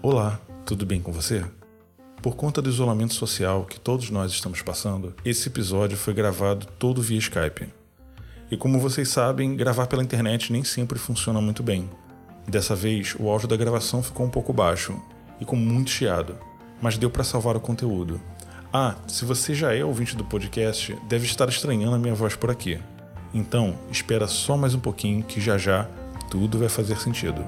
Olá, tudo bem com você? Por conta do isolamento social que todos nós estamos passando, esse episódio foi gravado todo via Skype. E como vocês sabem, gravar pela internet nem sempre funciona muito bem. Dessa vez, o áudio da gravação ficou um pouco baixo e com muito chiado, mas deu para salvar o conteúdo. Ah, se você já é ouvinte do podcast, deve estar estranhando a minha voz por aqui. Então, espera só mais um pouquinho que já já tudo vai fazer sentido.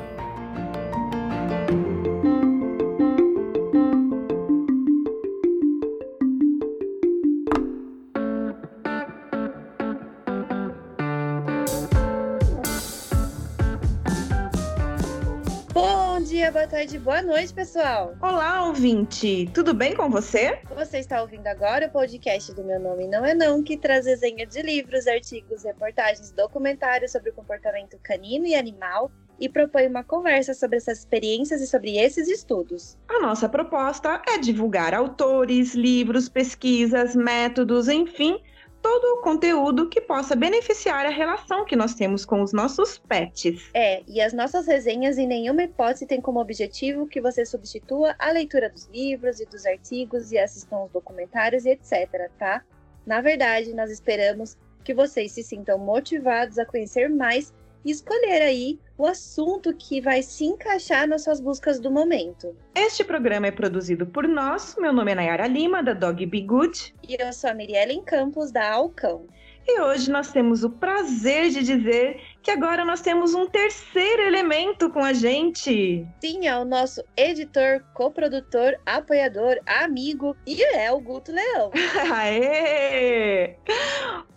Noite, pessoal. Olá, ouvinte. Tudo bem com você? Você está ouvindo agora o podcast do Meu Nome Não É Não, que traz resenha de livros, artigos, reportagens, documentários sobre o comportamento canino e animal e propõe uma conversa sobre essas experiências e sobre esses estudos. A nossa proposta é divulgar autores, livros, pesquisas, métodos, enfim todo o conteúdo que possa beneficiar a relação que nós temos com os nossos pets. É, e as nossas resenhas em nenhuma hipótese têm como objetivo que você substitua a leitura dos livros e dos artigos e assistam aos documentários e etc, tá? Na verdade, nós esperamos que vocês se sintam motivados a conhecer mais e escolher aí o assunto que vai se encaixar nas suas buscas do momento. Este programa é produzido por nós. Meu nome é Nayara Lima, da Dog Be Good. E eu sou a Miriellen Campos, da Alcão. E hoje nós temos o prazer de dizer que agora nós temos um terceiro elemento com a gente. Sim, é o nosso editor, coprodutor, apoiador, amigo e é o Guto Leão. Aê!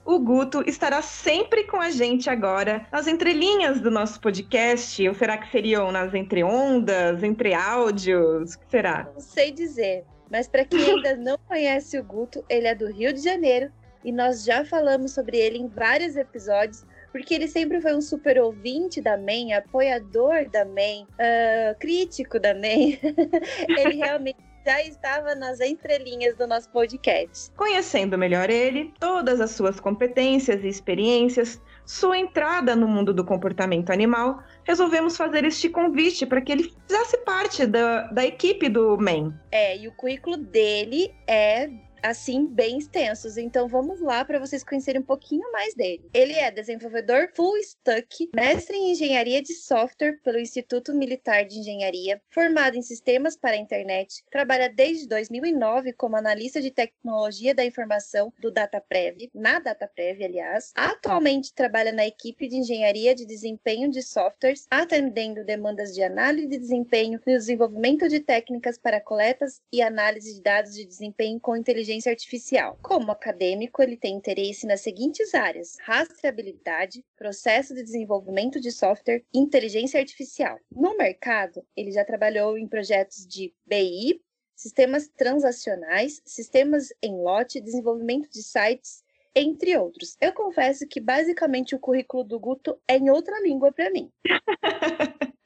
O Guto estará sempre com a gente agora nas entrelinhas do nosso podcast, ou será que seriam nas entreondas, entre áudios? O que será? Não sei dizer. Mas para quem ainda não conhece o Guto, ele é do Rio de Janeiro e nós já falamos sobre ele em vários episódios, porque ele sempre foi um super ouvinte da MEN, apoiador da MEN, uh, crítico da MEN. ele realmente já estava nas entrelinhas do nosso podcast. Conhecendo melhor ele, todas as suas competências e experiências, sua entrada no mundo do comportamento animal, resolvemos fazer este convite para que ele fizesse parte da, da equipe do MEN. É, e o currículo dele é assim bem extensos. Então vamos lá para vocês conhecerem um pouquinho mais dele. Ele é desenvolvedor full stack, mestre em engenharia de software pelo Instituto Militar de Engenharia, formado em sistemas para a internet, trabalha desde 2009 como analista de tecnologia da informação do DataPrev, na DataPrev, aliás. Atualmente trabalha na equipe de engenharia de desempenho de softwares, atendendo demandas de análise de desempenho e desenvolvimento de técnicas para coletas e análise de dados de desempenho com inteligência inteligência artificial. Como acadêmico, ele tem interesse nas seguintes áreas: rastreabilidade, processo de desenvolvimento de software inteligência artificial. No mercado, ele já trabalhou em projetos de BI, sistemas transacionais, sistemas em lote, desenvolvimento de sites entre outros. Eu confesso que basicamente o currículo do Guto é em outra língua para mim.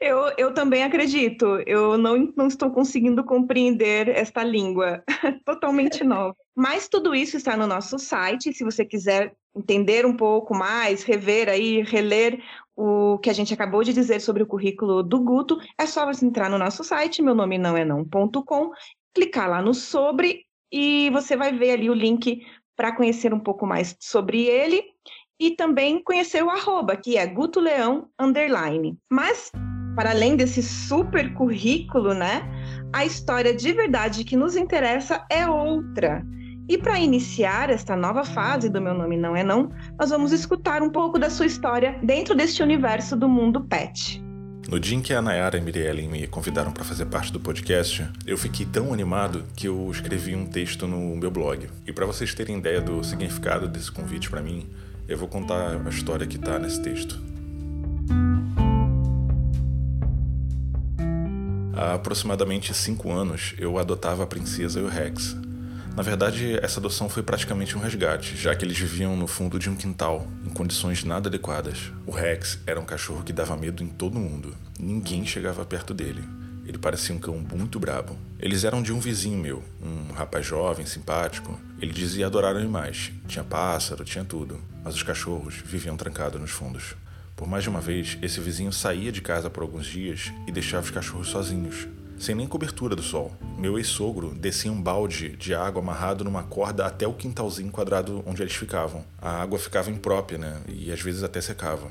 Eu, eu também acredito. Eu não, não estou conseguindo compreender esta língua totalmente nova. Mas tudo isso está no nosso site. Se você quiser entender um pouco mais, rever aí, reler o que a gente acabou de dizer sobre o currículo do Guto, é só você entrar no nosso site, meu nome não é não.com, clicar lá no sobre e você vai ver ali o link para conhecer um pouco mais sobre ele e também conhecer o arroba, que é gutoleão underline. Mas para além desse super currículo, né? A história de verdade que nos interessa é outra. E para iniciar esta nova fase do Meu Nome Não É Não, nós vamos escutar um pouco da sua história dentro deste universo do mundo pet. No dia em que a Nayara e a Mirelle me convidaram para fazer parte do podcast, eu fiquei tão animado que eu escrevi um texto no meu blog. E para vocês terem ideia do significado desse convite para mim, eu vou contar a história que está nesse texto. Há aproximadamente cinco anos, eu adotava a princesa e o Rex. Na verdade, essa adoção foi praticamente um resgate, já que eles viviam no fundo de um quintal, em condições nada adequadas. O Rex era um cachorro que dava medo em todo mundo. Ninguém chegava perto dele. Ele parecia um cão muito brabo. Eles eram de um vizinho meu, um rapaz jovem, simpático. Ele dizia adorar animais. Tinha pássaro, tinha tudo. Mas os cachorros viviam trancados nos fundos. Por mais de uma vez, esse vizinho saía de casa por alguns dias e deixava os cachorros sozinhos, sem nem cobertura do sol. Meu ex-sogro descia um balde de água amarrado numa corda até o quintalzinho quadrado onde eles ficavam. A água ficava imprópria, né? E às vezes até secava.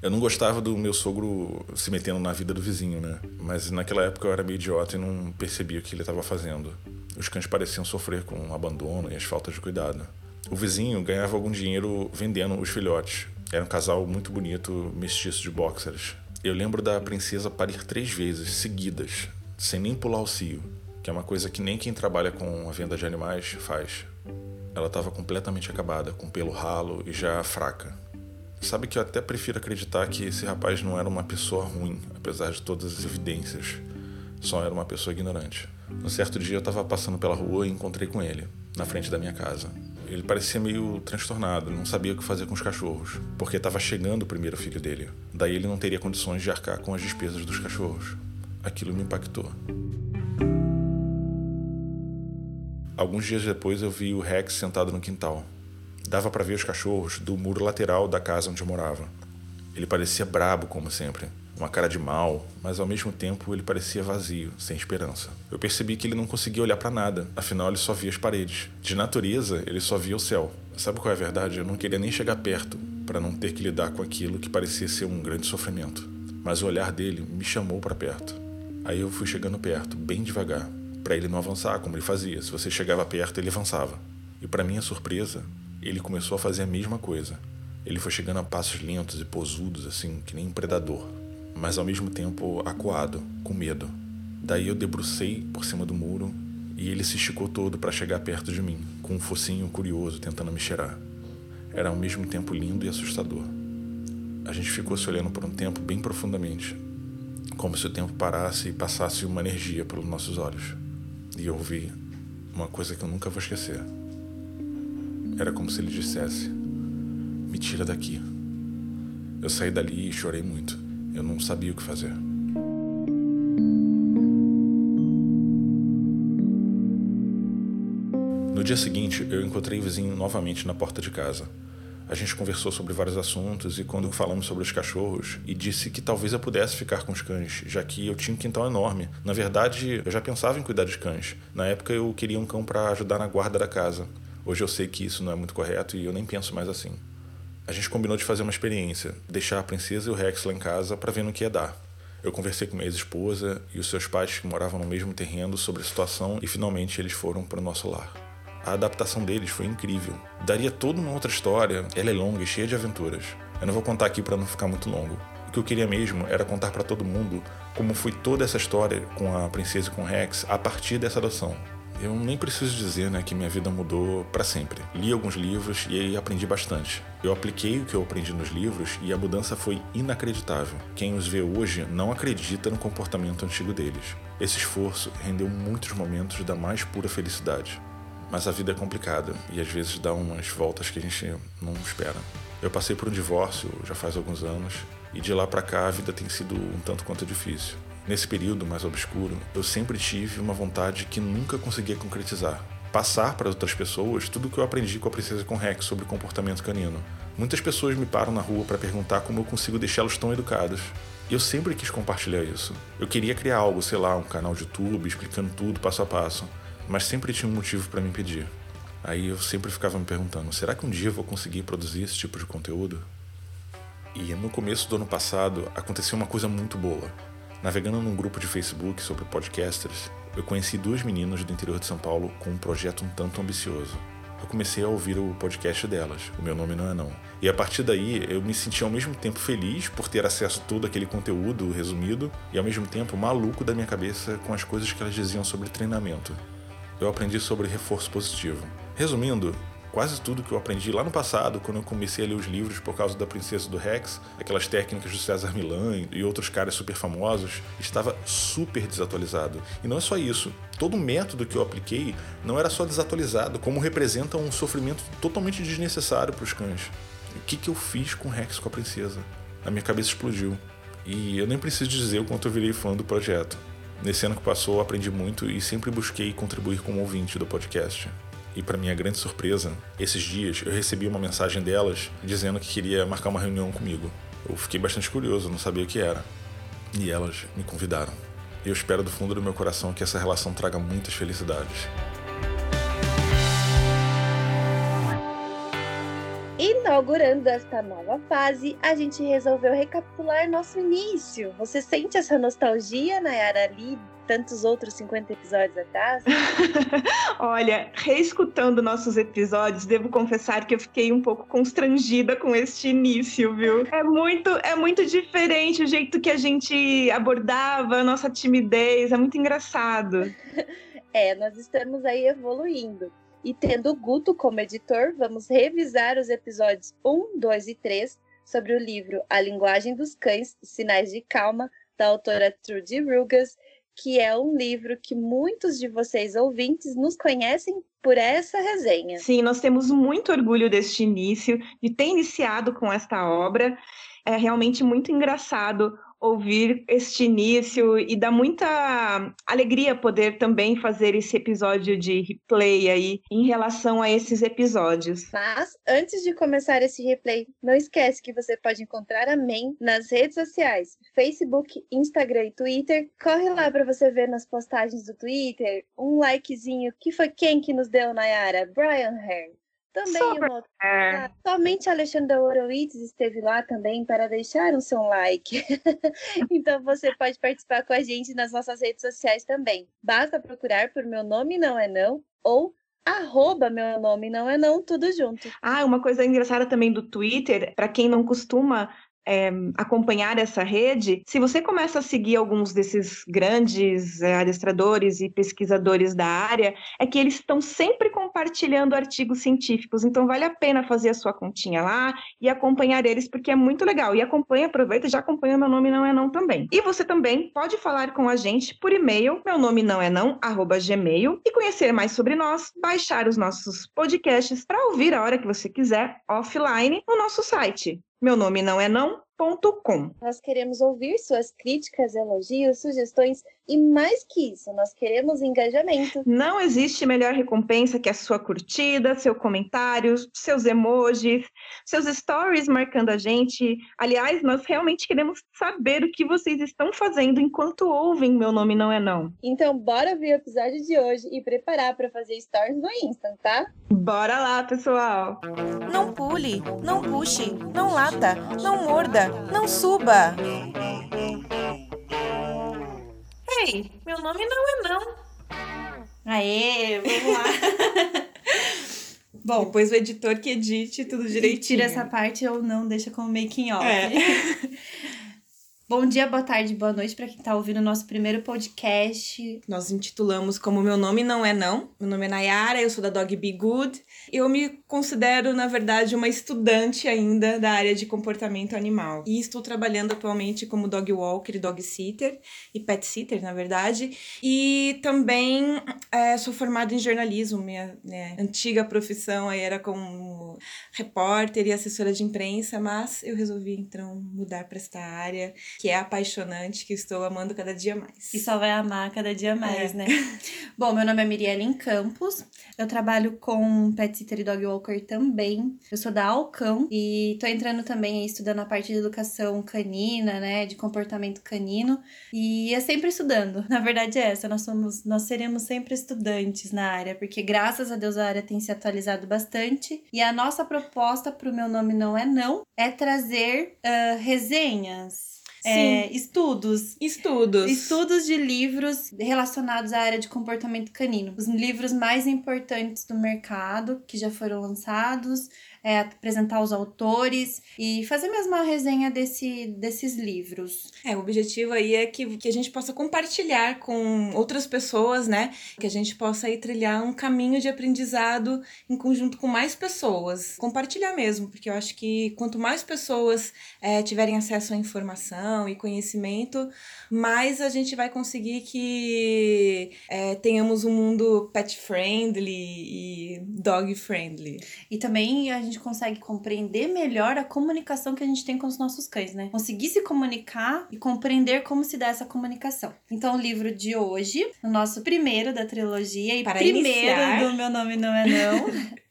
Eu não gostava do meu sogro se metendo na vida do vizinho, né? Mas naquela época eu era meio idiota e não percebia o que ele estava fazendo. Os cães pareciam sofrer com o abandono e as faltas de cuidado. O vizinho ganhava algum dinheiro vendendo os filhotes. Era um casal muito bonito, mestiço de boxers. Eu lembro da princesa parir três vezes seguidas, sem nem pular o cio, que é uma coisa que nem quem trabalha com a venda de animais faz. Ela estava completamente acabada, com pelo ralo e já fraca. Sabe que eu até prefiro acreditar que esse rapaz não era uma pessoa ruim, apesar de todas as evidências. Só era uma pessoa ignorante. Um certo dia eu estava passando pela rua e encontrei com ele, na frente da minha casa. Ele parecia meio transtornado, não sabia o que fazer com os cachorros, porque estava chegando o primeiro filho dele. Daí ele não teria condições de arcar com as despesas dos cachorros. Aquilo me impactou. Alguns dias depois eu vi o Rex sentado no quintal, Dava para ver os cachorros do muro lateral da casa onde eu morava. Ele parecia brabo, como sempre, uma cara de mal, mas ao mesmo tempo ele parecia vazio, sem esperança. Eu percebi que ele não conseguia olhar para nada, afinal ele só via as paredes. De natureza, ele só via o céu. Sabe qual é a verdade? Eu não queria nem chegar perto para não ter que lidar com aquilo que parecia ser um grande sofrimento. Mas o olhar dele me chamou para perto. Aí eu fui chegando perto, bem devagar, para ele não avançar como ele fazia. Se você chegava perto, ele avançava. E para minha surpresa, ele começou a fazer a mesma coisa. Ele foi chegando a passos lentos e posudos, assim, que nem um predador, mas ao mesmo tempo acuado, com medo. Daí eu debrucei por cima do muro e ele se esticou todo para chegar perto de mim, com um focinho curioso tentando me cheirar. Era ao mesmo tempo lindo e assustador. A gente ficou se olhando por um tempo bem profundamente, como se o tempo parasse e passasse uma energia pelos nossos olhos. E eu ouvi uma coisa que eu nunca vou esquecer. Era como se ele dissesse: Me tira daqui. Eu saí dali e chorei muito. Eu não sabia o que fazer. No dia seguinte, eu encontrei o vizinho novamente na porta de casa. A gente conversou sobre vários assuntos e quando falamos sobre os cachorros, e disse que talvez eu pudesse ficar com os cães, já que eu tinha um quintal enorme. Na verdade, eu já pensava em cuidar de cães. Na época eu queria um cão para ajudar na guarda da casa. Hoje eu sei que isso não é muito correto e eu nem penso mais assim. A gente combinou de fazer uma experiência, deixar a princesa e o Rex lá em casa para ver no que ia dar. Eu conversei com minha ex-esposa e os seus pais que moravam no mesmo terreno sobre a situação e finalmente eles foram para o nosso lar. A adaptação deles foi incrível. Daria toda uma outra história, ela é longa e cheia de aventuras. Eu não vou contar aqui para não ficar muito longo. O que eu queria mesmo era contar para todo mundo como foi toda essa história com a princesa e com o Rex a partir dessa adoção. Eu nem preciso dizer né, que minha vida mudou para sempre. Li alguns livros e aprendi bastante. Eu apliquei o que eu aprendi nos livros e a mudança foi inacreditável. Quem os vê hoje não acredita no comportamento antigo deles. Esse esforço rendeu muitos momentos da mais pura felicidade. Mas a vida é complicada e às vezes dá umas voltas que a gente não espera. Eu passei por um divórcio já faz alguns anos e de lá para cá a vida tem sido um tanto quanto difícil. Nesse período mais obscuro, eu sempre tive uma vontade que nunca conseguia concretizar. Passar para outras pessoas tudo o que eu aprendi com a Princesa com Rex sobre comportamento canino. Muitas pessoas me param na rua para perguntar como eu consigo deixá-los tão educados. E eu sempre quis compartilhar isso. Eu queria criar algo, sei lá, um canal de YouTube explicando tudo passo a passo, mas sempre tinha um motivo para me impedir. Aí eu sempre ficava me perguntando: será que um dia eu vou conseguir produzir esse tipo de conteúdo? E no começo do ano passado aconteceu uma coisa muito boa. Navegando num grupo de Facebook sobre podcasters, eu conheci duas meninas do interior de São Paulo com um projeto um tanto ambicioso. Eu comecei a ouvir o podcast delas, O Meu Nome Não É Não. E a partir daí eu me senti ao mesmo tempo feliz por ter acesso a todo aquele conteúdo resumido e ao mesmo tempo maluco da minha cabeça com as coisas que elas diziam sobre treinamento. Eu aprendi sobre reforço positivo. Resumindo, quase tudo que eu aprendi lá no passado, quando eu comecei a ler os livros por causa da Princesa do Rex, aquelas técnicas do César Milan e outros caras super famosos, estava super desatualizado. E não é só isso. Todo o método que eu apliquei não era só desatualizado, como representa um sofrimento totalmente desnecessário para os cães. O que, que eu fiz com o Rex com a princesa? A minha cabeça explodiu. E eu nem preciso dizer o quanto eu virei fã do projeto. Nesse ano que passou, aprendi muito e sempre busquei contribuir como ouvinte do podcast. E para minha grande surpresa, esses dias eu recebi uma mensagem delas dizendo que queria marcar uma reunião comigo. Eu fiquei bastante curioso, não sabia o que era. E elas me convidaram. E eu espero do fundo do meu coração que essa relação traga muitas felicidades. Inaugurando esta nova fase, a gente resolveu recapitular nosso início. Você sente essa nostalgia, Nayara, ali tantos outros 50 episódios atrás? Olha, reescutando nossos episódios, devo confessar que eu fiquei um pouco constrangida com este início, viu? É muito, é muito diferente o jeito que a gente abordava a nossa timidez, é muito engraçado. é, nós estamos aí evoluindo. E tendo o Guto como editor, vamos revisar os episódios 1, 2 e 3 sobre o livro A Linguagem dos Cães, Sinais de Calma, da autora Trudy Rugas, que é um livro que muitos de vocês ouvintes nos conhecem por essa resenha. Sim, nós temos muito orgulho deste início, de ter iniciado com esta obra. É realmente muito engraçado ouvir este início e dá muita alegria poder também fazer esse episódio de replay aí em relação a esses episódios. Mas antes de começar esse replay, não esquece que você pode encontrar a MEN nas redes sociais, Facebook, Instagram e Twitter. Corre lá para você ver nas postagens do Twitter um likezinho que foi quem que nos deu Nayara, Brian Hare. Também Super. uma outra... Somente Alexandra Horowitz esteve lá também para deixar o seu like. então você pode participar com a gente nas nossas redes sociais também. Basta procurar por Meu Nome Não É Não ou arroba meu nome não é não, tudo junto. Ah, uma coisa engraçada também do Twitter, para quem não costuma é, acompanhar essa rede, se você começa a seguir alguns desses grandes é, adestradores e pesquisadores da área, é que eles estão sempre compartilhando artigos científicos. Então, vale a pena fazer a sua continha lá e acompanhar eles, porque é muito legal. E acompanha, aproveita já acompanha Meu Nome Não É Não também. E você também pode falar com a gente por e-mail, meu nome não é não, arroba gmail, e conhecer mais sobre nós, baixar os nossos podcasts para ouvir a hora que você quiser, offline, no nosso site meu nome não é não, Com. Nós queremos ouvir suas críticas, elogios, sugestões e mais que isso, nós queremos engajamento. Não existe melhor recompensa que a sua curtida, seu comentário, seus emojis, seus stories marcando a gente. Aliás, nós realmente queremos saber o que vocês estão fazendo enquanto ouvem Meu Nome Não É Não. Então, bora ver o episódio de hoje e preparar para fazer stories no Insta, tá? Bora lá, pessoal! Não pule, não puxe, não lata, não morda, não suba. Ei, meu nome não é não. Aê, vamos lá. Bom, depois o editor que edite tudo direitinho. Tira essa parte ou não deixa como making off. É. Bom dia, boa tarde, boa noite para quem está ouvindo o nosso primeiro podcast. Nós intitulamos como Meu Nome Não É Não. Meu nome é Nayara, eu sou da Dog Be Good. Eu me considero, na verdade, uma estudante ainda da área de comportamento animal. E estou trabalhando atualmente como dog walker dog sitter, e pet sitter, na verdade. E também é, sou formada em jornalismo. Minha né, antiga profissão aí era como repórter e assessora de imprensa, mas eu resolvi então mudar para esta área que é apaixonante, que estou amando cada dia mais. E só vai amar cada dia mais, é. né? Bom, meu nome é Mirielle Campos, eu trabalho com Pet Sitter e Dog Walker também. Eu sou da Alcão e tô entrando também estudando a parte de educação canina, né, de comportamento canino, e é sempre estudando. Na verdade é essa, nós somos, nós seremos sempre estudantes na área, porque graças a Deus a área tem se atualizado bastante, e a nossa proposta pro meu nome não é não, é trazer uh, resenhas é, estudos. Estudos. Estudos de livros relacionados à área de comportamento canino. Os livros mais importantes do mercado que já foram lançados, é, apresentar os autores e fazer mesmo uma resenha desse, desses livros. É, o objetivo aí é que, que a gente possa compartilhar com outras pessoas, né? Que a gente possa aí trilhar um caminho de aprendizado em conjunto com mais pessoas. Compartilhar mesmo, porque eu acho que quanto mais pessoas é, tiverem acesso à informação e conhecimento, mais a gente vai conseguir que é, tenhamos um mundo pet friendly e dog friendly. E também a gente gente consegue compreender melhor a comunicação que a gente tem com os nossos cães, né? Conseguir se comunicar e compreender como se dá essa comunicação. Então, o livro de hoje, o nosso primeiro da trilogia e Para primeiro iniciar. do Meu Nome Não É Não.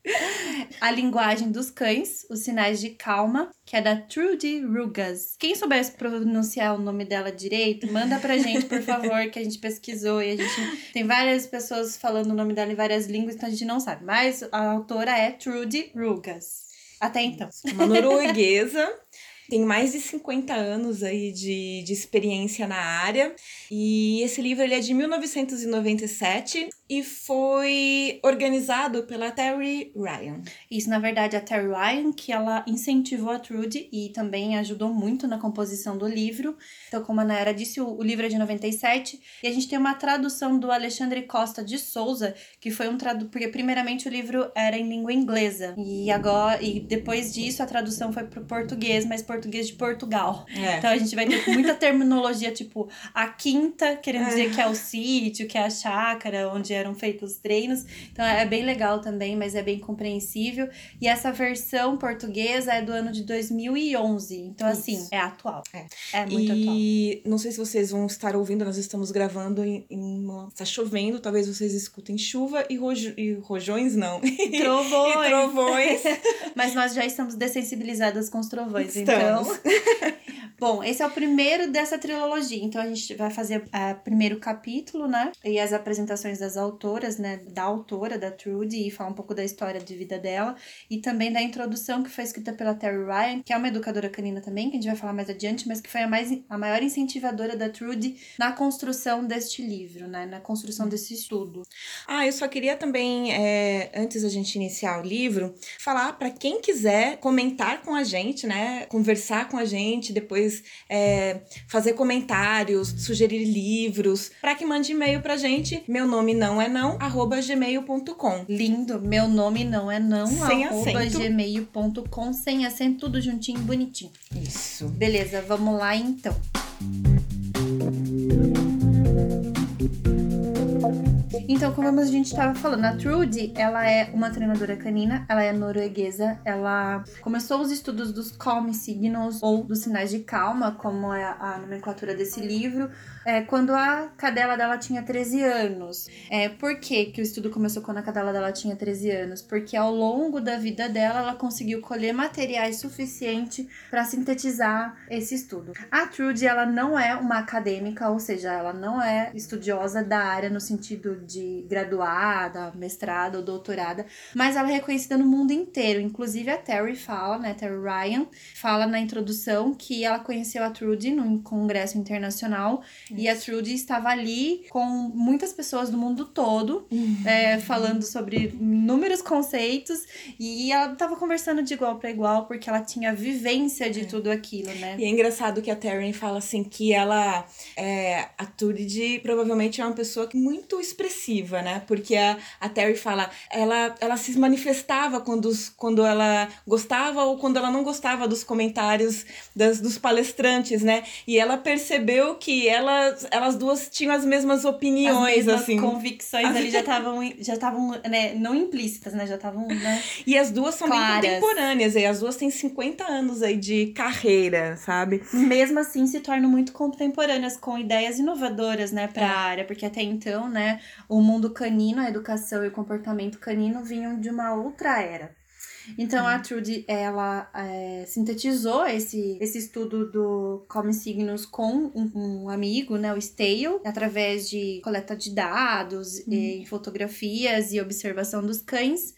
A Linguagem dos Cães, Os Sinais de Calma, que é da Trudy Rugas. Quem souber pronunciar o nome dela direito, manda pra gente, por favor, que a gente pesquisou e a gente tem várias pessoas falando o nome dela em várias línguas, então a gente não sabe. Mas a autora é Trudy Rugas. Até então. Uma norueguesa. Tem mais de 50 anos aí de, de experiência na área. E esse livro ele é de 1997 e foi organizado pela Terry Ryan. Isso, na verdade, a Terry Ryan, que ela incentivou a Trudy e também ajudou muito na composição do livro. Então, como a Nayara disse, o, o livro é de 97 e a gente tem uma tradução do Alexandre Costa de Souza, que foi um tradutor, porque primeiramente o livro era em língua inglesa e agora e depois disso a tradução foi para o português, mas português de Portugal. É. Então a gente vai ter muita terminologia, tipo a quinta, querendo dizer que é o sítio, que é a chácara, onde eram feitos os treinos. Então é bem legal também, mas é bem compreensível. E essa versão portuguesa é do ano de 2011. Então, assim, Isso. é atual. É. É muito atual. e não sei se vocês vão estar ouvindo, nós estamos gravando em, em uma... Está chovendo, talvez vocês escutem chuva e, rojo... e rojões, não. Trovões. e trovões. Mas nós já estamos dessensibilizadas com os trovões, Estamos. então. Bom, esse é o primeiro dessa trilogia. Então a gente vai fazer o primeiro capítulo, né? E as apresentações das autoras, né? Da autora, da Trudy, e falar um pouco da história de vida dela. E também da introdução que foi escrita pela Terry Ryan, que é uma educadora canina também, que a gente vai falar mais adiante, mas que foi a, mais, a maior incentivadora da Trudy na construção deste livro, né? Na construção desse estudo. Ah, eu só queria também, é, antes da gente iniciar o livro, falar para quem quiser comentar com a gente, né? Conversar com a gente, depois é, fazer comentários, sugerir livros, para que mande e-mail pra gente. Meu nome não é não, arroba gmail.com. Lindo, meu nome não é não, Sem arroba acento. gmail.com, sem acento, tudo juntinho, bonitinho. Isso. Beleza, vamos lá então. Então, como a gente estava falando, a Trudy, ela é uma treinadora canina, ela é norueguesa, ela começou os estudos dos calm signals, ou dos sinais de calma, como é a nomenclatura desse livro, é, quando a cadela dela tinha 13 anos. É, por que, que o estudo começou quando a cadela dela tinha 13 anos? Porque ao longo da vida dela, ela conseguiu colher materiais suficiente para sintetizar esse estudo. A Trudy, ela não é uma acadêmica, ou seja, ela não é estudiosa da área no sentido de graduada, mestrada ou doutorada, mas ela é reconhecida no mundo inteiro. Inclusive a Terry fala, né, Terry Ryan, fala na introdução que ela conheceu a Trudy num congresso internacional e a Trudy estava ali com muitas pessoas do mundo todo, é, falando sobre inúmeros conceitos e ela estava conversando de igual para igual porque ela tinha vivência de tudo aquilo, né? E é engraçado que a Taryn fala assim que ela, é, a Turid provavelmente é uma pessoa muito expressiva, né? Porque a, a Terry fala, ela, ela se manifestava quando, os, quando ela gostava ou quando ela não gostava dos comentários das, dos palestrantes, né? E ela percebeu que elas, elas duas tinham as mesmas opiniões, As mesmas assim. convicções ali já estavam, já estavam, né, não implícitas, né? Já estavam, né? E as duas são Claras. bem contemporâneas, e as duas têm 50 anos aí de carreira, sabe? Mesmo assim se tornam muito contemporâneas com ideias inovadoras, né, para a É. área, porque até então, né, o mundo canino, a educação e o comportamento canino vinham de uma outra era. Então a Trudy, ela é, sintetizou esse, esse estudo do Come Signos com um, um amigo, né, o Stale, através de coleta de dados, e fotografias e observação dos cães.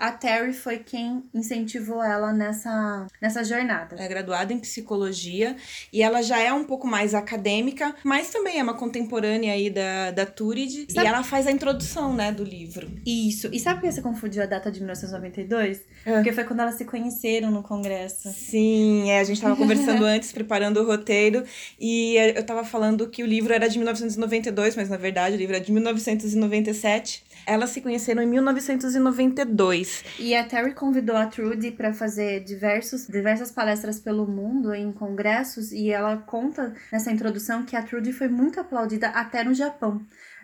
A Terry foi quem incentivou ela nessa, nessa jornada. é graduada em psicologia e ela já é um pouco mais acadêmica, mas também é uma contemporânea aí da, da Turid. Sabe- E ela faz a introdução, né, do livro. Isso. E sabe por que você confundiu a data de 1992? É. Porque foi quando elas se conheceram no congresso. Sim, é, a gente tava conversando antes, preparando o roteiro, e eu tava falando que o livro era de 1992, mas na verdade o livro é de 1997. Elas se conheceram em 1992. E a Terry convidou a Trudy para fazer diversos, diversas palestras pelo mundo em congressos e ela conta nessa introdução que a Trudy foi muito aplaudida até no Japão.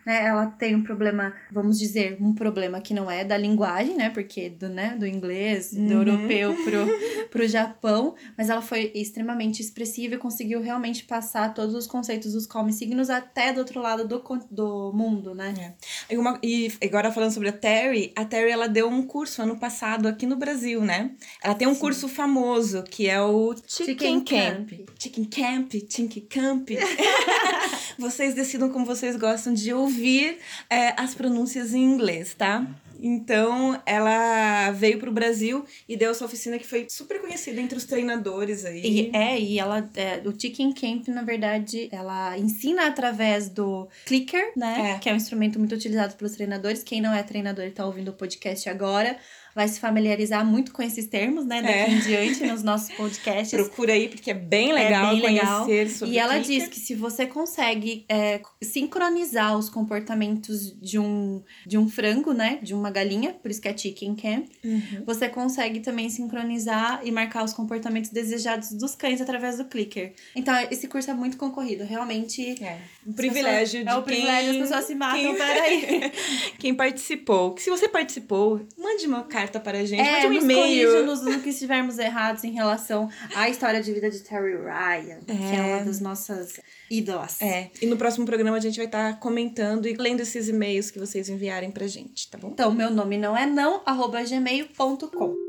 Né, ela tem um problema, vamos dizer, um problema que não é da linguagem, né, porque do, né, do inglês, do Uhum. europeu pro, pro Japão, mas ela foi extremamente expressiva e conseguiu realmente passar todos os conceitos dos come signos até do outro lado do, do mundo, né? E, uma- e agora falando sobre a Terry, a Terry ela deu um curso ano passado aqui no Brasil, né? Ela tem um curso famoso que é o Chicken, Chicken Camp. Camp. Chicken Camp, Chicken Camp. vocês decidam como vocês gostam de ouvir é, as pronúncias em inglês, tá? Então, ela veio pro Brasil e deu essa oficina que foi super conhecida entre os treinadores aí. E, é, e ela, é, o Chicken Camp, na verdade, ela ensina através do clicker, né? É. Que é um instrumento muito utilizado pelos treinadores. Quem não é treinador e tá ouvindo o podcast agora, vai se familiarizar muito com esses termos, né? Daqui É. em diante, nos nossos podcasts. Procura aí, porque é bem legal bem legal. conhecer sobre E ela clicker. diz que se você consegue é, sincronizar os comportamentos de um, de um frango, né? De uma galinha, por isso que é chicken camp, Uhum. você consegue também sincronizar e marcar os comportamentos desejados dos cães através do clicker. Então, esse curso é muito concorrido, realmente. É, um privilégio de É o privilégio, quem, as pessoas se matam, quem- peraí. quem participou. Se você participou, mande uma carta para a gente, É, mande um e-mail. nos- no que estivermos errados em relação à história de vida de Terry Ryan, que é É. uma das nossas ídolas. É, e no próximo programa a gente vai estar comentando e lendo esses e-mails que vocês enviarem pra gente, tá bom? Então, meu nome não é não, arroba gmail.com.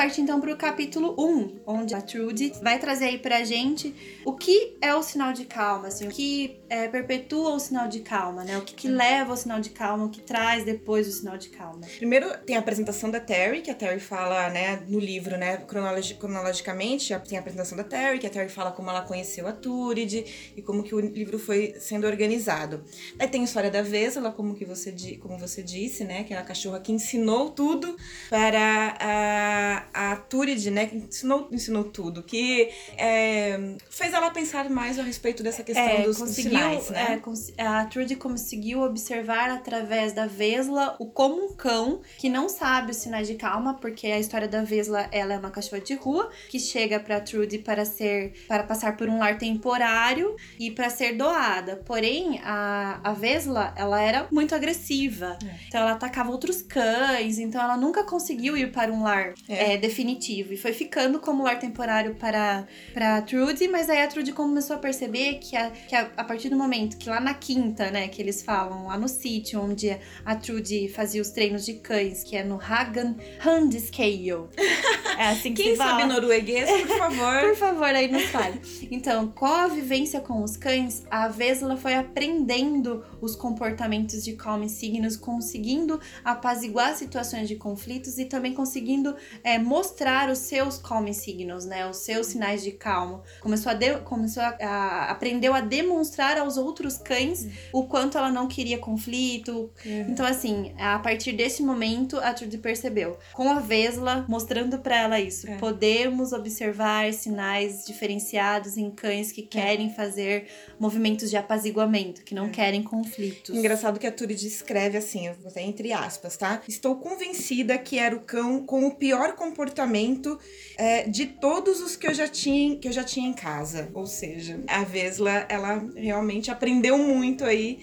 Partir então para o capítulo 1, onde a Trudy vai trazer aí pra gente o que é o sinal de calma, assim, o que é, perpetua o sinal de calma, né? O que, que leva ao sinal de calma, o que traz depois o sinal de calma. Primeiro tem a apresentação da Terry, que a Terry fala, né, no livro, né, cronologi- cronologicamente, tem a apresentação da Terry, que a Terry fala como ela conheceu a Turid e como que o livro foi sendo organizado. Aí tem a história da Vesela, como que você, como você disse, né, que é a cachorra que ensinou tudo para a, a Turid, né, que ensinou, ensinou tudo, que é, fez ela pensar mais a respeito dessa questão É, dos, dos conseguiu, sinais, né? é, a Trudy conseguiu observar através da Vesla o como um cão que não sabe os sinais de calma, porque a história da Vesla, ela é uma cachorra de rua que chega pra Trudy para ser para passar por um lar temporário e para ser doada. Porém, a, a Vesla, ela era muito agressiva. Então ela atacava outros cães, então ela nunca conseguiu ir para um lar É. definitivo e foi ficando como lar temporário para para Trudy, mas aí a Trudy começou a perceber que, a, que a, a partir do momento que lá na quinta, né, que eles falam, lá no sítio onde a Trudy fazia os treinos de cães, que é no Hagan Handskale. É assim que Quem sabe norueguês, por favor. Por favor, aí nos fale. Então, com a vivência com os cães, a Vesla foi aprendendo os comportamentos de calm signos, conseguindo apaziguar situações de conflitos e também conseguindo é, mostrar os seus calm signos, né? Os seus sinais de calma. Começou a, de- começou a, a- aprendeu a demonstrar aos outros cães o quanto ela não queria conflito, então, assim, a partir desse momento, a Trudy percebeu. Com a Vesla, mostrando pra ela isso. É. Podemos observar sinais diferenciados em cães que querem fazer movimentos de apaziguamento, que não É. querem conflitos. Engraçado que a Turi descreve assim, entre aspas, tá? Estou convencida que era o cão com o pior comportamento é, de todos os que eu já tinha que eu já tinha em casa. Ou seja, a Vesla, ela realmente aprendeu muito aí.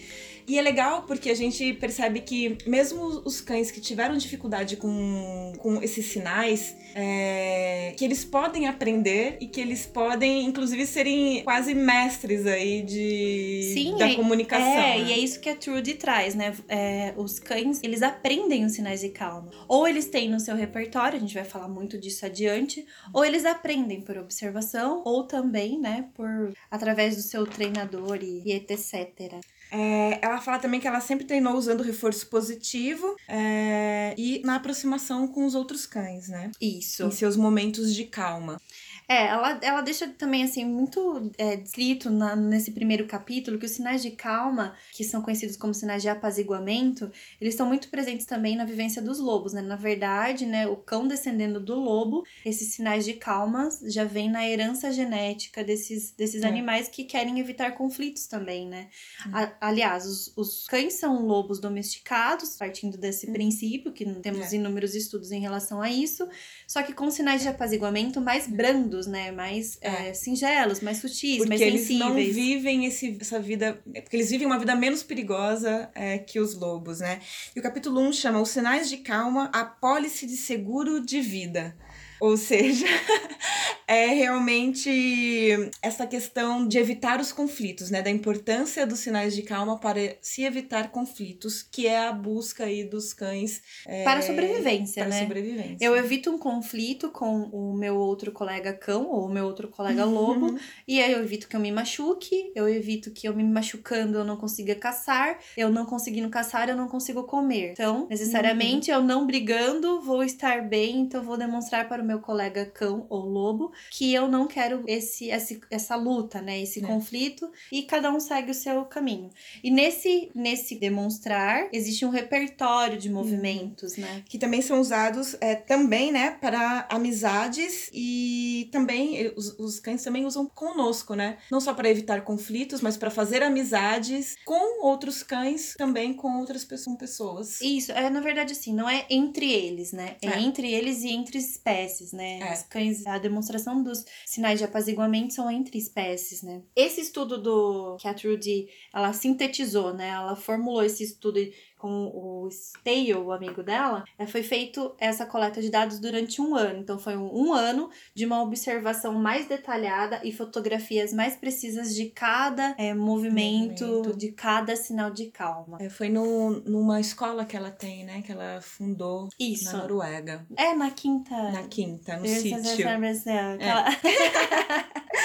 E é legal porque a gente percebe que mesmo os cães que tiveram dificuldade com, com esses sinais, é, que eles podem aprender e que eles podem, inclusive, serem quase mestres aí de, Sim, da é- comunicação. É, né? e é isso que a Trudy traz, né? É, os cães, eles aprendem os sinais de calma. Ou eles têm no seu repertório, a gente vai falar muito disso adiante, ou eles aprendem por observação, ou também, né, por através do seu treinador e, e etc. É, ela fala também que ela sempre treinou usando reforço positivo é, e na aproximação com os outros cães, né? Isso. Em seus momentos de calma. É, ela, ela deixa também, assim, muito é, descrito na- nesse primeiro capítulo que os sinais de calma, que são conhecidos como sinais de apaziguamento, eles estão muito presentes também na vivência dos lobos, né? Na verdade, né, o cão descendendo do lobo, esses sinais de calma já vêm na herança genética desses, desses É. animais que querem evitar conflitos também, né? A- aliás, os, os cães são lobos domesticados, partindo desse princípio, que temos É. inúmeros estudos em relação a isso, só que com sinais de apaziguamento mais brandos, brandos, né? Mais é. É, singelos, mais sutis, porque mais eles sensíveis. não vivem esse, essa vida. Porque eles vivem uma vida menos perigosa é, que os lobos, né? E o capítulo 1 chama Os Sinais de Calma, a Pólice de Seguro de Vida. Ou seja, é realmente essa questão de evitar os conflitos, né? Da importância dos sinais de calma para se evitar conflitos, que é a busca aí dos cães. É, para a sobrevivência, para né? sobrevivência. Eu evito um conflito com o meu outro colega cão ou o meu outro colega lobo, Uhum. e aí eu evito que eu me machuque, eu evito que eu me machucando eu não consiga caçar, eu não conseguindo caçar eu não consigo comer. Então, necessariamente eu não brigando vou estar bem, então vou demonstrar para o meu colega cão ou lobo que eu não quero esse, esse essa luta, né, esse É. conflito e cada um segue o seu caminho. E nesse nesse demonstrar existe um repertório de movimentos, né? que também são usados é, também, né, para amizades e também os, os cães também usam conosco, né? Não só para evitar conflitos, mas para fazer amizades com outros cães, também com outras pessoas. Isso, é na verdade assim, não é entre eles, né? É, É. entre eles e entre espécies, né? É. Os cães, a demonstração dos sinais de apaziguamento são entre espécies, né? Esse estudo do que a Trudy, ela sintetizou, né? Ela formulou esse estudo com o Stale, o amigo dela, é, foi feito essa coleta de dados durante um ano. Então, foi um, um ano de uma observação mais detalhada e fotografias mais precisas de cada é, movimento, Movimento. de cada sinal de calma. É, foi no, numa escola que ela tem, né? Que ela fundou Isso. na Noruega. É, na quinta. Na quinta, no sítio. Aquela-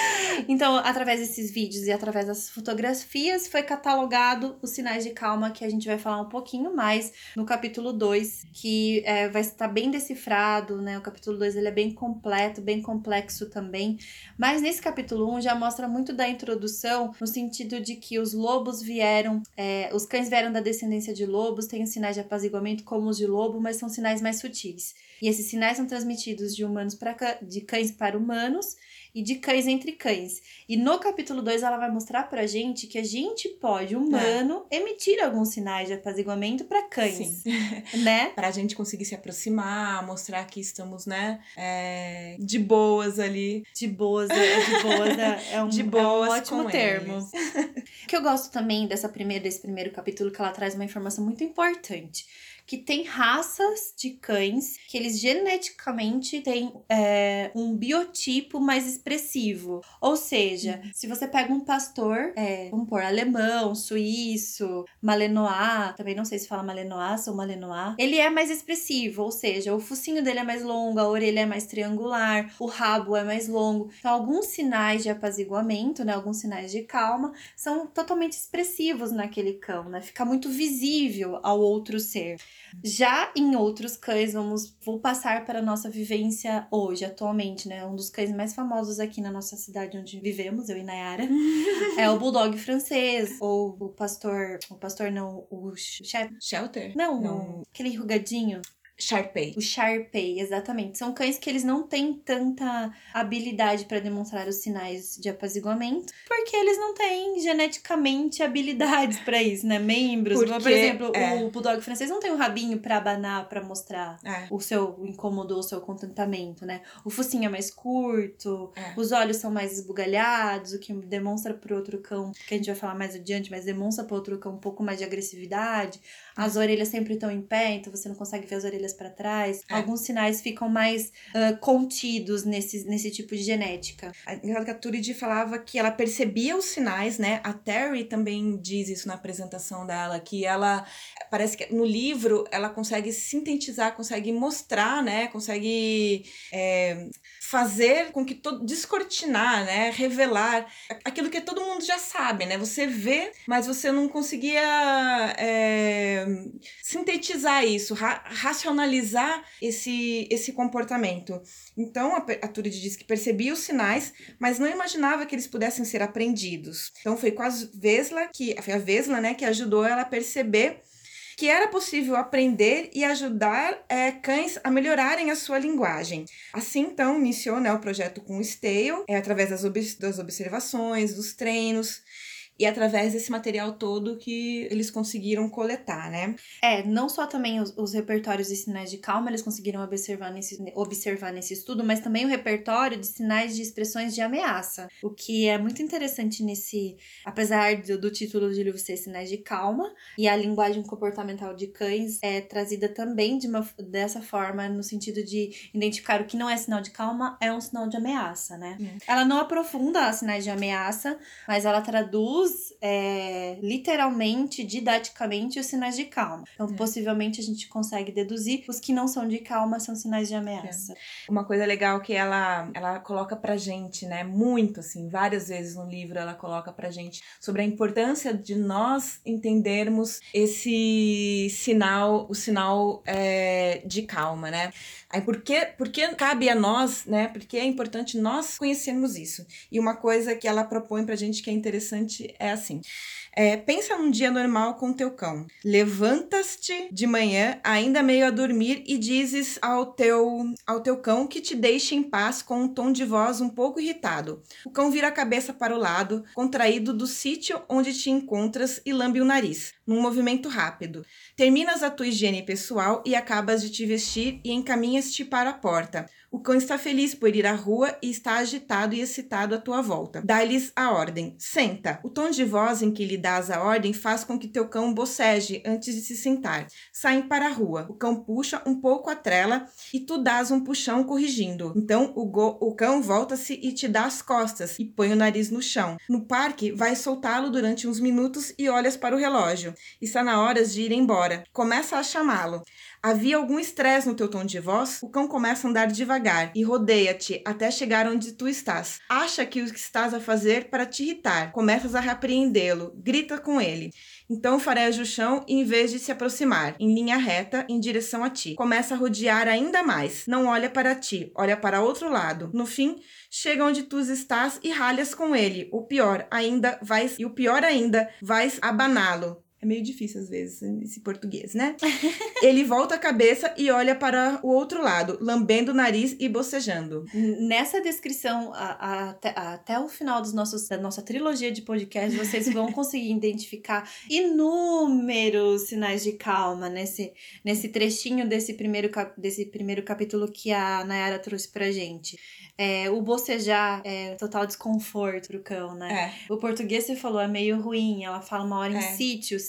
então, através desses vídeos e através das fotografias, foi catalogado os sinais de calma que a gente vai falar um pouquinho mais no capítulo 2, que é, vai estar bem decifrado, né? O capítulo 2 ele é bem completo, bem complexo também. Mas nesse capítulo 1 um, já mostra muito da introdução, no sentido de que os lobos vieram, é, os cães vieram da descendência de lobos, têm os sinais de apaziguamento como os de lobo, mas são sinais mais sutis. E esses sinais são transmitidos de humanos para de cães para humanos e de cães entre cães. E no capítulo 2 ela vai mostrar pra gente que a gente pode, humano, emitir alguns sinais de apaziguamento para cães, Sim. né? Pra gente conseguir se aproximar, mostrar que estamos, né? é, de boas ali. De boas, é- de boas é, é um, De é um boas ótimo termo. eles. O que eu gosto também dessa primeira, desse primeiro capítulo que ela traz uma informação muito importante. Que tem raças de cães que eles geneticamente têm é, um biotipo mais expressivo. Ou seja, se você pega um pastor, é, vamos pôr alemão, suíço, malenois, também não sei se fala malenois ou malenois, ele é mais expressivo, ou seja, o focinho dele é mais longo, a orelha é mais triangular, o rabo é mais longo. Então, alguns sinais de apaziguamento, né, alguns sinais de calma, são totalmente expressivos naquele cão, né? Fica muito visível ao outro ser. Já em outros cães, vamos vou passar para a nossa vivência hoje, atualmente, né? Um dos cães mais famosos aqui na nossa cidade onde vivemos, eu e Nayara, é o bulldog francês ou o pastor, o pastor não, o Shep, Shelter? não, Não. aquele rugadinho. Sharpei. O Sharpei, exatamente. São cães que eles não têm tanta habilidade para demonstrar os sinais de apaziguamento, porque eles não têm geneticamente habilidades para isso, né? Membros. Porque, Por exemplo, é. o Bulldog francês não tem um rabinho para abanar, para mostrar É. o seu incômodo, o seu contentamento, né? O focinho é mais curto, É. os olhos são mais esbugalhados, o que demonstra pro outro cão, que a gente vai falar mais adiante, mas demonstra pro outro cão um pouco mais de agressividade. As orelhas sempre estão em pé, então você não consegue ver as orelhas para trás. É. Alguns sinais ficam mais ah, contidos nesse, nesse tipo de genética. A Turid falava que ela percebia os sinais, né? A Terry também diz isso na apresentação dela, que ela parece que no livro ela consegue sintetizar, consegue mostrar, né? Consegue é, fazer com que todo descortinar, né? Revelar aquilo que todo mundo já sabe, né? Você vê, mas você não conseguia é, sintetizar isso, ra- racionalizar esse, esse comportamento. Então, a, a Turid diz que percebia os sinais, mas não imaginava que eles pudessem ser aprendidos. Então, foi com a Vesla, que, foi a Vesla, né, que ajudou ela a perceber que era possível aprender e ajudar é, cães a melhorarem a sua linguagem. Assim, então, iniciou né, o projeto com o Stale, é, através das, ob- das observações, dos treinos. E através desse material todo que eles conseguiram coletar, né? É, não só também os, os repertórios de sinais de calma eles conseguiram observar nesse, observar nesse estudo, mas também o repertório de sinais de expressões de ameaça. O que é muito interessante nesse, apesar do, do título do livro ser Sinais de Calma, e a linguagem comportamental de cães é trazida também de uma, dessa forma, no sentido de identificar o que não é sinal de calma é um sinal de ameaça, né? É. Ela não aprofunda sinais de ameaça, mas ela traduz é, literalmente, didaticamente, os sinais de calma. Então, É. possivelmente, a gente consegue deduzir os que não são de calma são sinais de ameaça. Uma coisa legal que ela, ela coloca pra gente, né? Muito, assim, várias vezes no livro ela coloca pra gente sobre a importância de nós entendermos esse sinal, o sinal é, de calma, né? Aí por que, por que cabe a nós, né? Porque é importante nós conhecermos isso. E uma coisa que ela propõe pra gente que é interessante é assim. É, pensa num dia normal com teu cão. Levantas-te de manhã, ainda meio a dormir, e dizes ao teu, ao teu cão que te deixe em paz com um tom de voz um pouco irritado. O cão vira a cabeça para o lado, contraído do sítio onde te encontras e lambe o nariz, num movimento rápido. Terminas a tua higiene pessoal e acabas de te vestir e encaminhas-te para a porta. O cão está feliz por ir à rua e está agitado e excitado à tua volta. Dá-lhes a ordem: senta. O tom de voz em que lhe dás a ordem faz com que teu cão boceje antes de se sentar. Saem para a rua. O cão puxa um pouco a trela e tu dás um puxão corrigindo. Então o, go- o cão volta-se e te dá as costas e põe o nariz no chão. No parque, vais soltá-lo durante uns minutos e olhas para o relógio. Está na hora de ir embora. Começa a chamá-lo. Havia algum estresse no teu tom de voz? O cão começa a andar devagar e rodeia-te até chegar onde tu estás. Acha que o que estás a fazer para te irritar. Começas a repreendê-lo. Grita com ele. Então fareja o chão e, em vez de se aproximar, em linha reta, em direção a ti. Começa a rodear ainda mais. Não olha para ti, olha para outro lado. No fim, chega onde tu estás e ralhas com ele. O pior ainda, vais, e o pior ainda, vais abaná-lo. É meio difícil às vezes esse português, né? Ele volta a cabeça e olha para o outro lado, lambendo o nariz e bocejando. Nessa descrição, a- a- até, até o final dos nossos, da nossa trilogia de podcast, vocês vão conseguir identificar inúmeros sinais de calma nesse, nesse trechinho desse primeiro, cap- desse primeiro capítulo que a Nayara trouxe pra gente. É, o bocejar é total desconforto pro cão, né? É. O português você falou é meio ruim. Ela fala uma hora em É.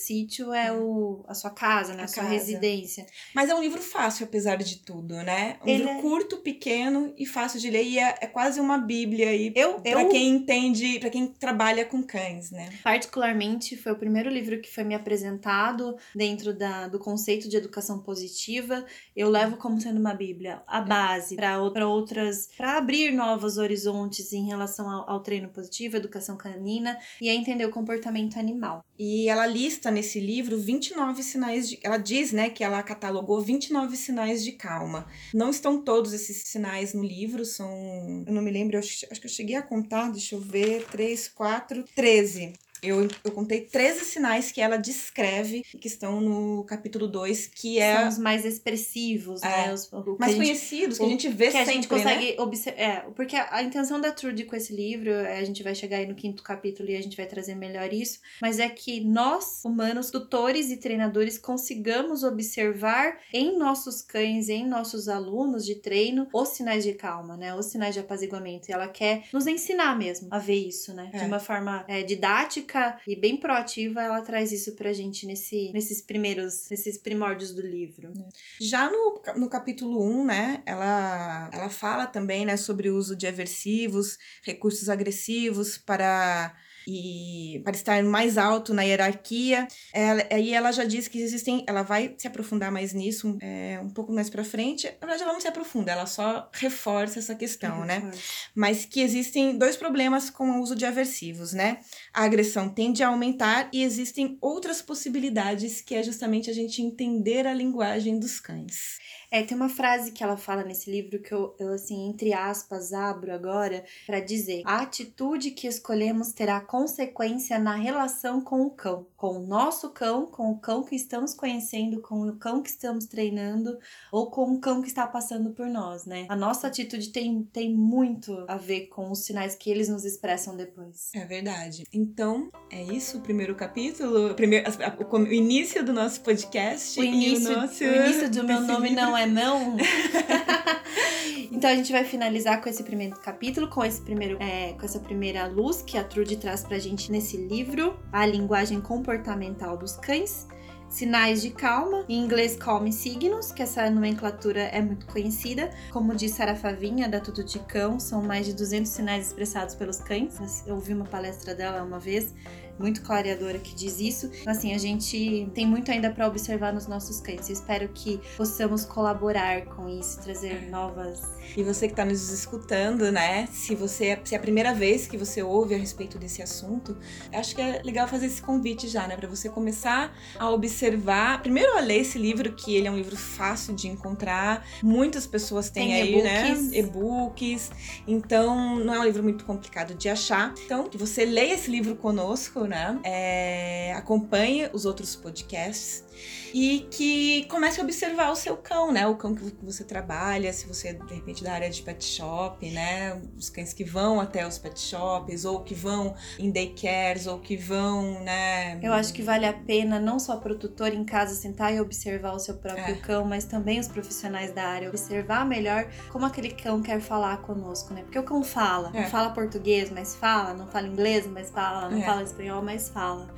sítio. É, É. o, a sua casa, né? A, A sua casa. residência. Mas é um livro fácil, apesar de tudo, né? Um Ele livro é- curto, pequeno e fácil de ler. E é, é quase uma bíblia aí Eu, pra eu quem entende, pra quem trabalha com cães, né? Particularmente, foi o primeiro livro que foi me apresentado dentro da, do conceito de educação positiva. Eu levo como sendo uma Bíblia a base para outras, para abrir novos horizontes em relação ao, ao treino positivo, educação canina e a entender o comportamento animal. E ela lista nesse livro 29 sinais de. Ela diz, né, que ela catalogou 29 sinais de calma. Não estão todos esses sinais no livro, são. Eu não me lembro, acho, acho que eu cheguei a contar, deixa eu ver, 3, 4, 13. Eu, eu contei 13 sinais que ela descreve e que estão no capítulo 2, que é São os mais expressivos, É. né? Os, que mais a gente- conhecidos, que a gente vê que a sempre, gente né? consegue observar. É, porque a, a intenção da Trude com esse livro, é, a gente vai chegar aí no quinto capítulo e a gente vai trazer melhor isso, mas é que nós, humanos, tutores e treinadores, consigamos observar em nossos cães, em nossos alunos de treino, os sinais de calma, né? Os sinais de apaziguamento. E ela quer nos ensinar mesmo a ver isso, né? De É. uma forma é, didática e bem proativa, ela traz isso pra gente nesse, nesses primeiros, nesses primórdios do livro. Já no, no capítulo 1, né, ela, ela fala também, né, sobre o uso de aversivos, recursos agressivos para e para estar mais alto na hierarquia. Ela, aí ela já diz que existem, ela vai se aprofundar mais nisso é, um pouco mais para frente. Na verdade, ela não se aprofunda, ela só reforça essa questão, né? Mas que existem dois problemas com o uso de aversivos, né? A agressão tende a aumentar e existem outras possibilidades que é justamente a gente entender a linguagem dos cães. É, tem uma frase que ela fala nesse livro que eu, eu assim, entre aspas, abro agora para dizer: a atitude que escolhemos terá consequência na relação com o cão, com o nosso cão, com o cão que estamos conhecendo, com o cão que estamos treinando ou com o cão que está passando por nós, né? A nossa atitude tem, tem muito a ver com os sinais que eles nos expressam depois. É verdade. Então, é isso o primeiro capítulo, o, primeiro, o, o início do nosso podcast. O início, o, nosso, o início do meu nome livro. não é não. então a gente vai finalizar com esse primeiro capítulo, com esse primeiro, é, com essa primeira luz que a Trude traz pra gente nesse livro, a linguagem comportamental dos cães sinais de calma, em inglês Calm Signos, que essa nomenclatura é muito conhecida. Como disse Sara Favinha, da Tudo de Cão, são mais de 200 sinais expressados pelos cães. Eu ouvi uma palestra dela uma vez muito clareadora que diz isso. Então, assim, a gente tem muito ainda para observar nos nossos cães. Eu espero que possamos colaborar com isso, trazer novas. E você que está nos escutando, né? Se você se é a primeira vez que você ouve a respeito desse assunto, acho que é legal fazer esse convite já, né? Para você começar a observar, primeiro a ler esse livro, que ele é um livro fácil de encontrar. Muitas pessoas têm tem aí, e né? E-books. Então, não é um livro muito complicado de achar. Então, que você leia esse livro conosco, né? É, acompanhe os outros podcasts e que comece a observar o seu cão, né? O cão que você trabalha, se você é, de repente da área de pet shop, né? Os cães que vão até os pet shops ou que vão em daycares ou que vão, né? Eu acho que vale a pena não só para o tutor em casa sentar e observar o seu próprio é. cão, mas também os profissionais da área observar melhor como aquele cão quer falar conosco, né? Porque o cão fala, é. não fala português, mas fala, não fala inglês, mas fala, não é. fala espanhol, mas fala.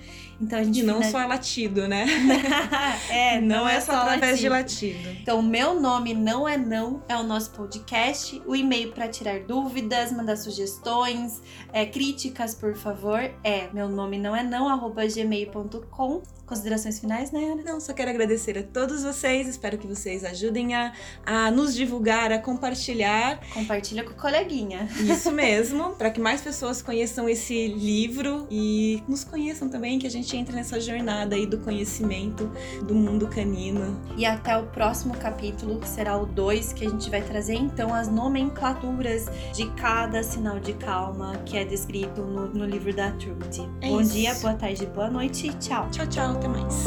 Então a gente e não só latido, né? É, não, não é, é só através latido. de latido. Então, meu nome não é não, é o nosso podcast. O e-mail para tirar dúvidas, mandar sugestões, é, críticas, por favor, é meu nome não é não, arroba gmail.com. Considerações finais, Nayara? Não, só quero agradecer a todos vocês. Espero que vocês ajudem a, a nos divulgar, a compartilhar. Compartilha com o coleguinha. Isso mesmo, para que mais pessoas conheçam esse livro e nos conheçam também, que a gente entre nessa jornada aí do conhecimento do mundo canino. E até o próximo capítulo, que será o 2, que a gente vai trazer então as nomenclaturas de cada sinal de calma que é descrito no, no livro da Truth. É Bom isso. dia, boa tarde, boa noite e tchau. Tchau, tchau, até mais.